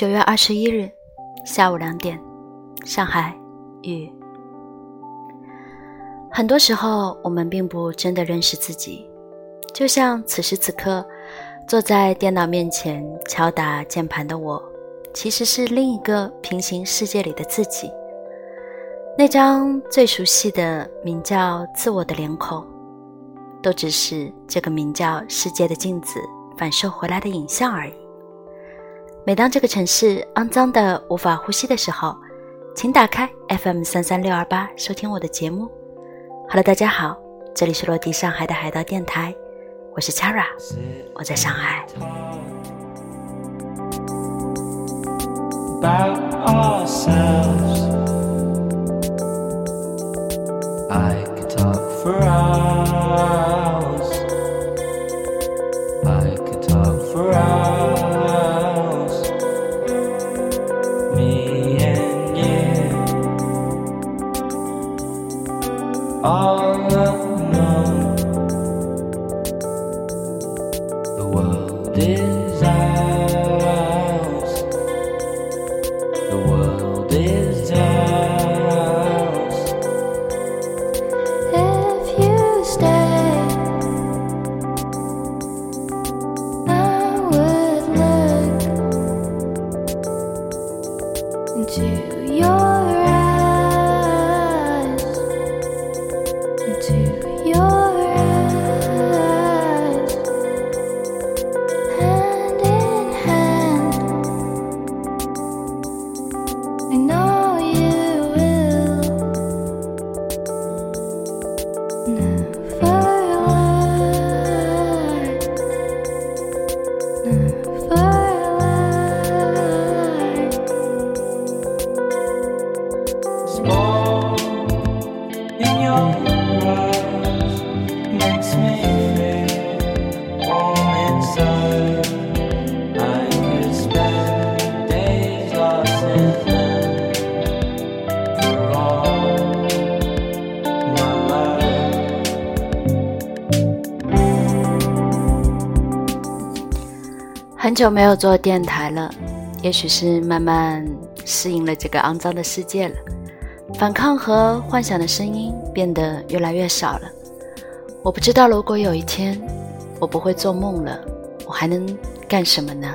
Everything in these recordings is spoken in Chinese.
九月二十一日下午两点，上海雨。很多时候，我们并不真的认识自己，就像此时此刻坐在电脑面前敲打键盘的我，其实是另一个平行世界里的自己。那张最熟悉的名叫自我的脸孔，都只是这个名叫世界的镜子反射回来的影像而已。每当这个城市肮脏的无法呼吸的时候，请打开 FM 三三六二八收听我的节目。Hello，大家好，这里是落地上海的海盗电台，我是 Chara，我在上海。很久没有做电台了，也许是慢慢适应了这个肮脏的世界了，反抗和幻想的声音变得越来越少了。我不知道，如果有一天我不会做梦了，我还能干什么呢？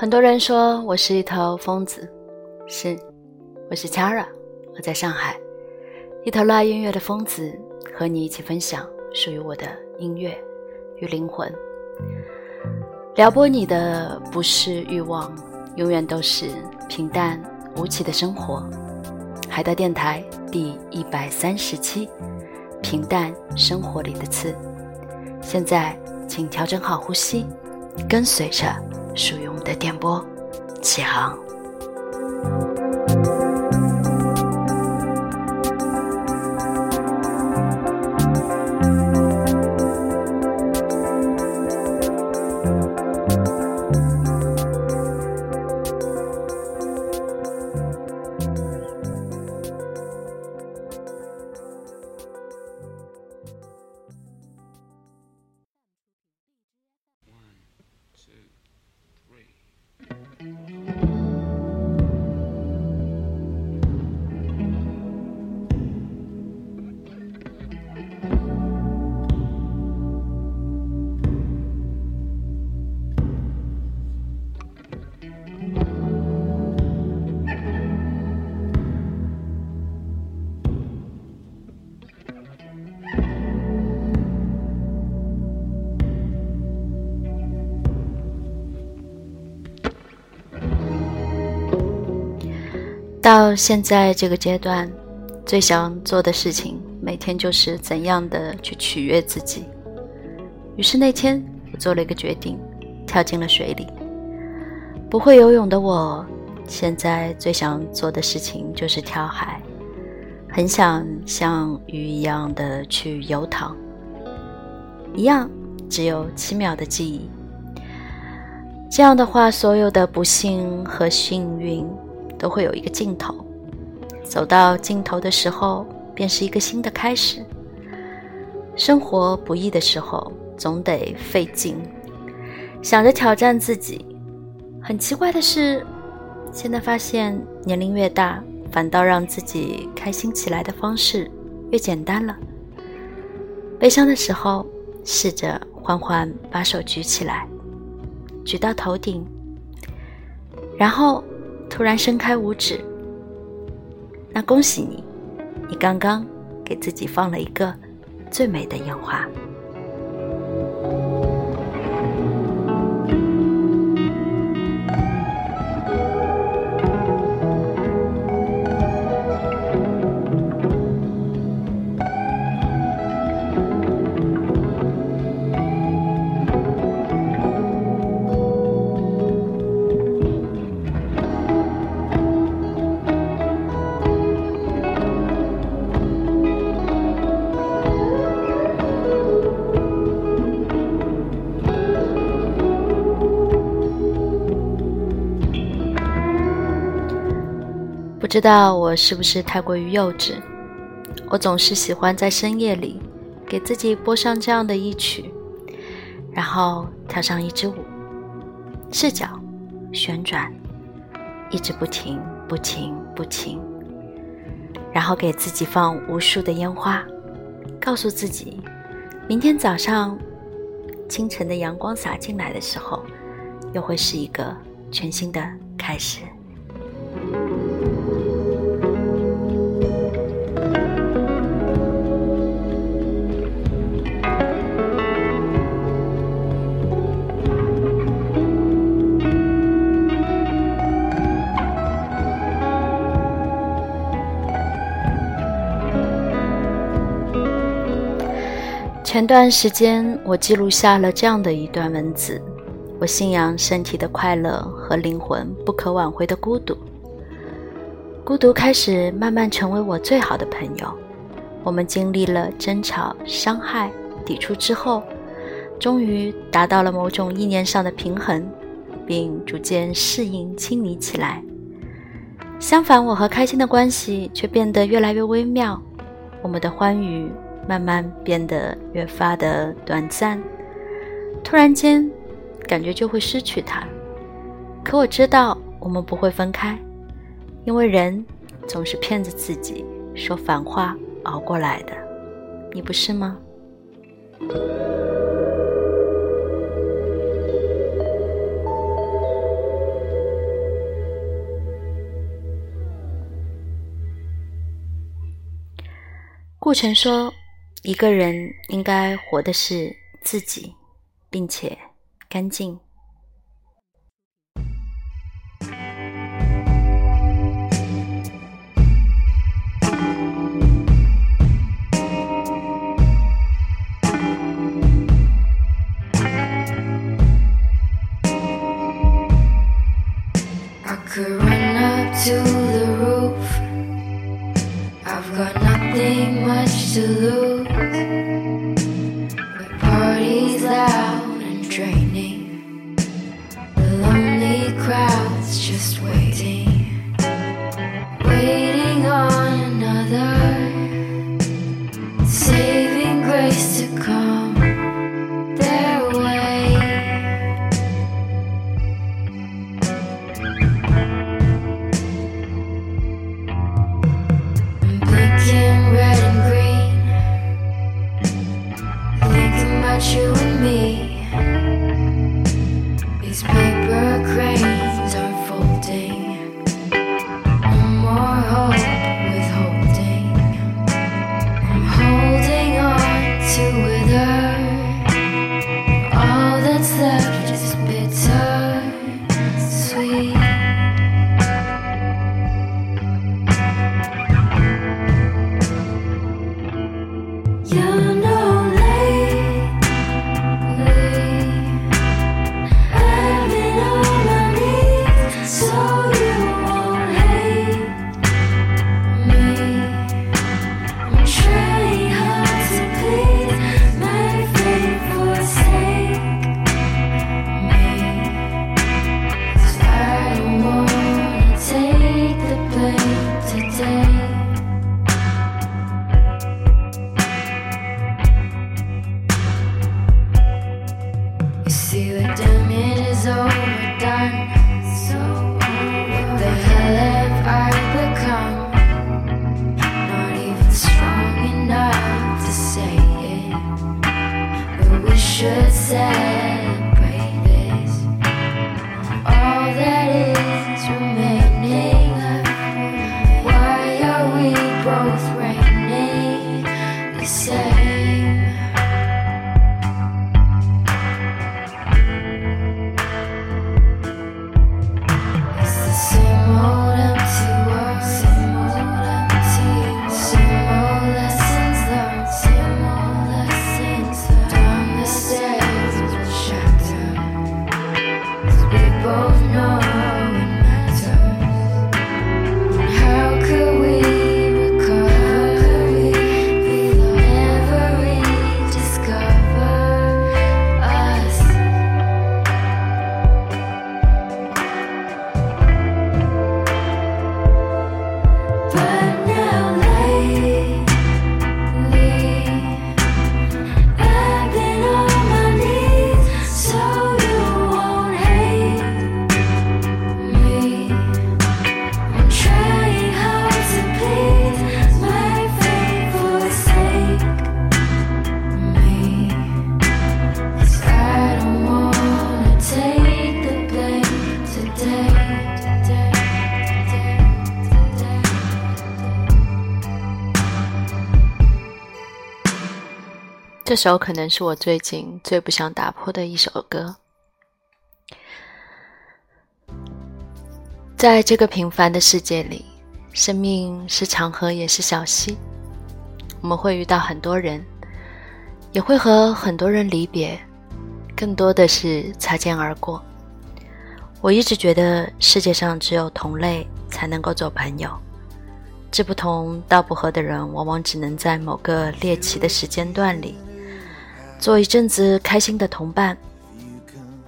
很多人说我是一头疯子，是，我是 Chara，我在上海，一头热爱音乐的疯子，和你一起分享属于我的音乐与灵魂。撩拨你的不是欲望，永远都是平淡无奇的生活。海盗电台第一百三十期，平淡生活里的刺。现在，请调整好呼吸，跟随着。属于我们的电波，启航。到现在这个阶段，最想做的事情，每天就是怎样的去取悦自己。于是那天，我做了一个决定，跳进了水里。不会游泳的我，现在最想做的事情就是跳海，很想像鱼一样的去游躺，一样只有七秒的记忆。这样的话，所有的不幸和幸运。都会有一个尽头，走到尽头的时候，便是一个新的开始。生活不易的时候，总得费劲，想着挑战自己。很奇怪的是，现在发现年龄越大，反倒让自己开心起来的方式越简单了。悲伤的时候，试着缓缓把手举起来，举到头顶，然后。突然伸开五指，那恭喜你，你刚刚给自己放了一个最美的烟花。知道我是不是太过于幼稚，我总是喜欢在深夜里给自己播上这样的一曲，然后跳上一支舞，视角旋转，一直不停不停不停，然后给自己放无数的烟花，告诉自己，明天早上清晨的阳光洒进来的时候，又会是一个全新的开始。前段时间，我记录下了这样的一段文字：我信仰身体的快乐和灵魂不可挽回的孤独。孤独开始慢慢成为我最好的朋友。我们经历了争吵、伤害、抵触之后，终于达到了某种意念上的平衡，并逐渐适应、亲密起来。相反，我和开心的关系却变得越来越微妙。我们的欢愉。慢慢变得越发的短暂，突然间，感觉就会失去它。可我知道，我们不会分开，因为人总是骗着自己说反话熬过来的，你不是吗？顾城说。一个人应该活的是自己，并且干净。Just waiting, waiting 这首可能是我最近最不想打破的一首歌。在这个平凡的世界里，生命是长河也是小溪，我们会遇到很多人，也会和很多人离别，更多的是擦肩而过。我一直觉得世界上只有同类才能够做朋友，志不同道不合的人，往往只能在某个猎奇的时间段里。做一阵子开心的同伴，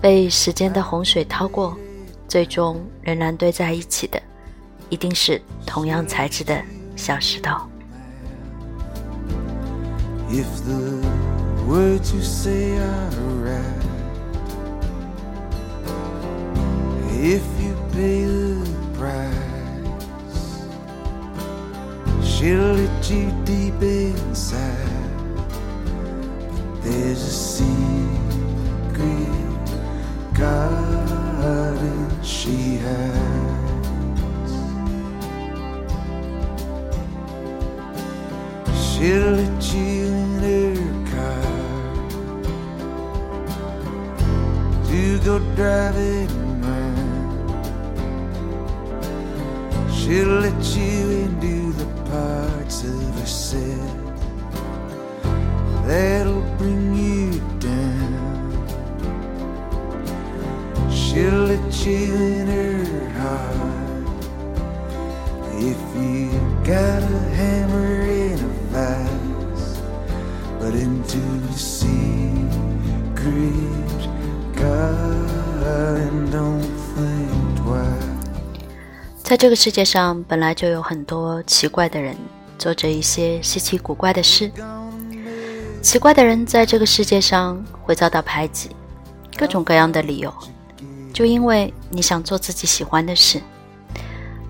被时间的洪水掏过，最终仍然堆在一起的，一定是同样材质的小石头。There's a secret garden she has. She'll let you in her car to go driving. She'll let you into 在这个世界上，本来就有很多奇怪的人，做着一些稀奇古怪的事。奇怪的人在这个世界上会遭到排挤，各种各样的理由，就因为你想做自己喜欢的事。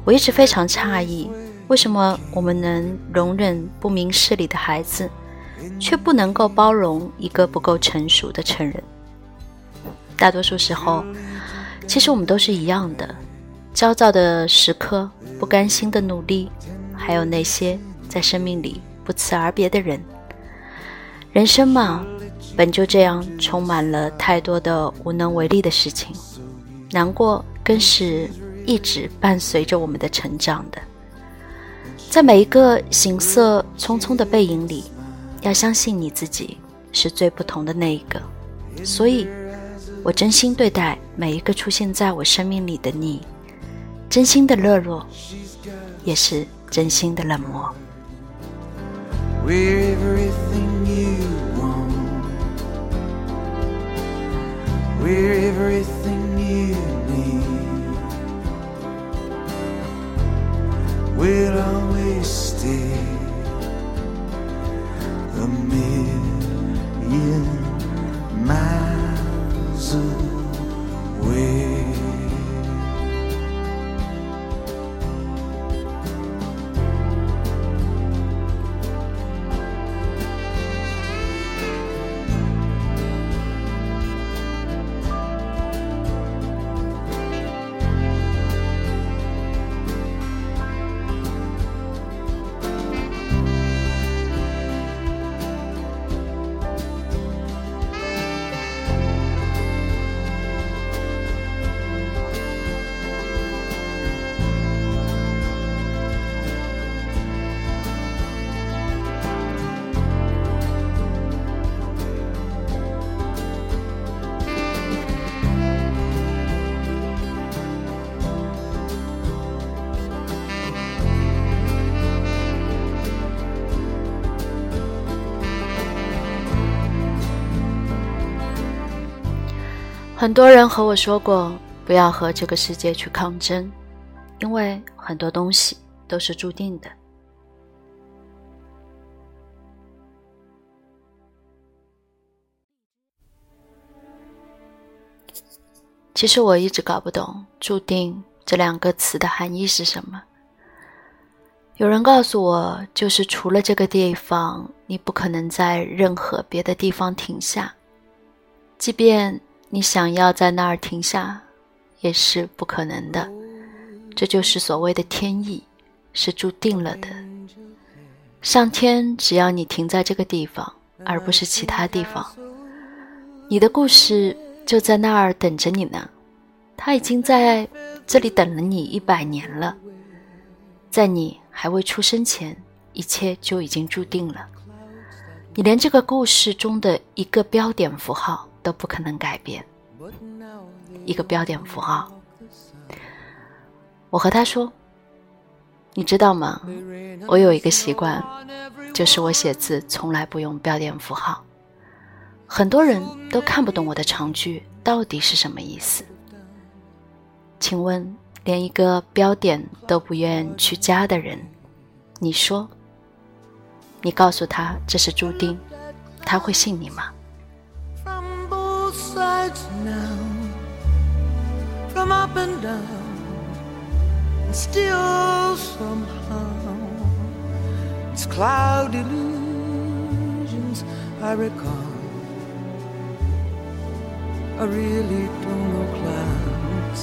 我一直非常诧异，为什么我们能容忍不明事理的孩子，却不能够包容一个不够成熟的成人？大多数时候，其实我们都是一样的，焦躁的时刻，不甘心的努力，还有那些在生命里不辞而别的人。人生嘛，本就这样，充满了太多的无能为力的事情，难过更是一直伴随着我们的成长的。在每一个行色匆匆的背影里，要相信你自己是最不同的那一个。所以，我真心对待每一个出现在我生命里的你，真心的热络，也是真心的冷漠。will 很多人和我说过，不要和这个世界去抗争，因为很多东西都是注定的。其实我一直搞不懂“注定”这两个词的含义是什么。有人告诉我，就是除了这个地方，你不可能在任何别的地方停下，即便。你想要在那儿停下，也是不可能的。这就是所谓的天意，是注定了的。上天只要你停在这个地方，而不是其他地方，你的故事就在那儿等着你呢。他已经在这里等了你一百年了，在你还未出生前，一切就已经注定了。你连这个故事中的一个标点符号。都不可能改变一个标点符号。我和他说：“你知道吗？我有一个习惯，就是我写字从来不用标点符号。很多人都看不懂我的长句到底是什么意思。请问，连一个标点都不愿去加的人，你说，你告诉他这是注定，他会信你吗？” Sides now, from up and down, and still somehow it's cloud illusions I recall. I really don't know clouds.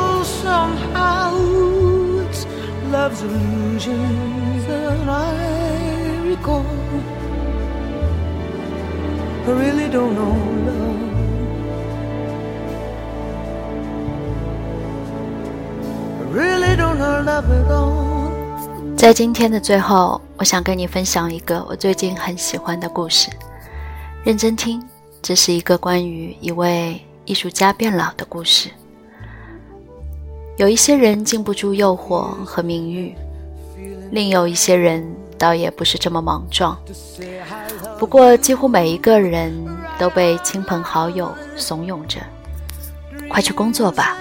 somehow love's illusions that I recall. I really don't know love. I really don't know love at all. 在今天的最后，我想跟你分享一个我最近很喜欢的故事。认真听，这是一个关于一位艺术家变老的故事。有一些人经不住诱惑和名誉，另有一些人倒也不是这么莽撞。不过，几乎每一个人都被亲朋好友怂恿着：“快去工作吧。”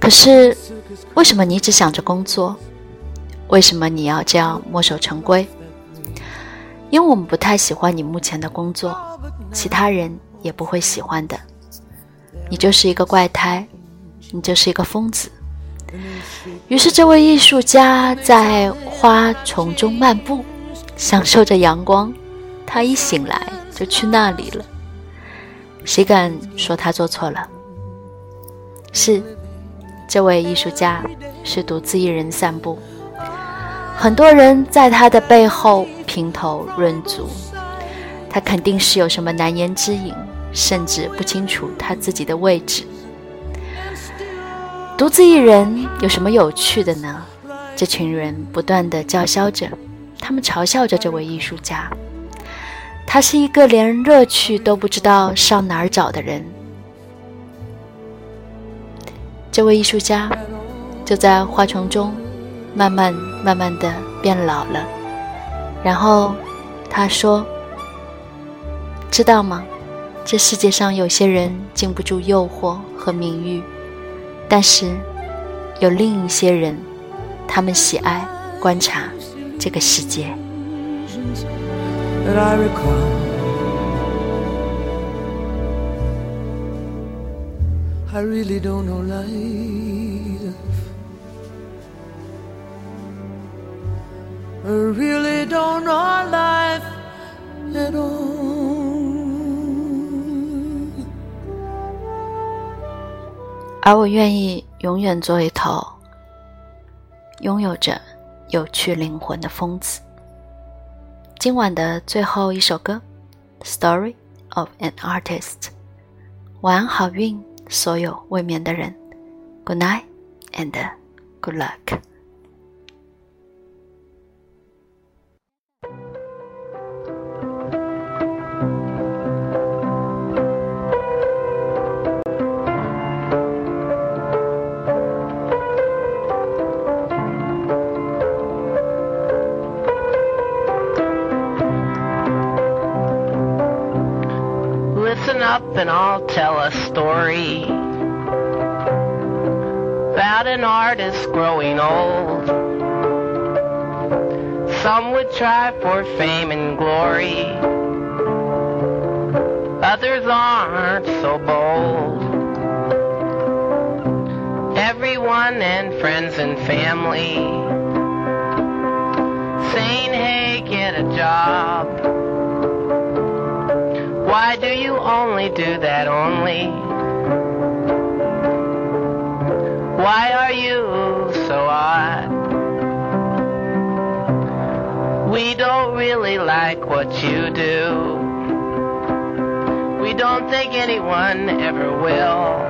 可是，为什么你只想着工作？为什么你要这样墨守成规？因为我们不太喜欢你目前的工作，其他人也不会喜欢的。你就是一个怪胎，你就是一个疯子。于是，这位艺术家在花丛中漫步，享受着阳光。他一醒来就去那里了。谁敢说他做错了？是，这位艺术家是独自一人散步。很多人在他的背后评头论足，他肯定是有什么难言之隐，甚至不清楚他自己的位置。独自一人有什么有趣的呢？这群人不断的叫嚣着，他们嘲笑着这位艺术家，他是一个连乐趣都不知道上哪儿找的人。这位艺术家就在花丛中。慢慢慢慢的变老了，然后他说：“知道吗？这世界上有些人经不住诱惑和名誉，但是有另一些人，他们喜爱观察这个世界。” I really don't know life. I really don't know life at all。而我愿意永远做一头拥有着有趣灵魂的疯子。今晚的最后一首歌，《Story of an Artist》。晚安，好运，所有未眠的人。Good night and good luck。Story about an artist growing old. Some would try for fame and glory, others aren't so bold. Everyone and friends and family saying, hey, get a job. Why do you only do that only? Why are you so odd? We don't really like what you do. We don't think anyone ever will.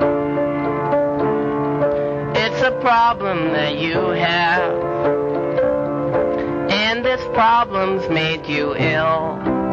It's a problem that you have. And this problem's made you ill.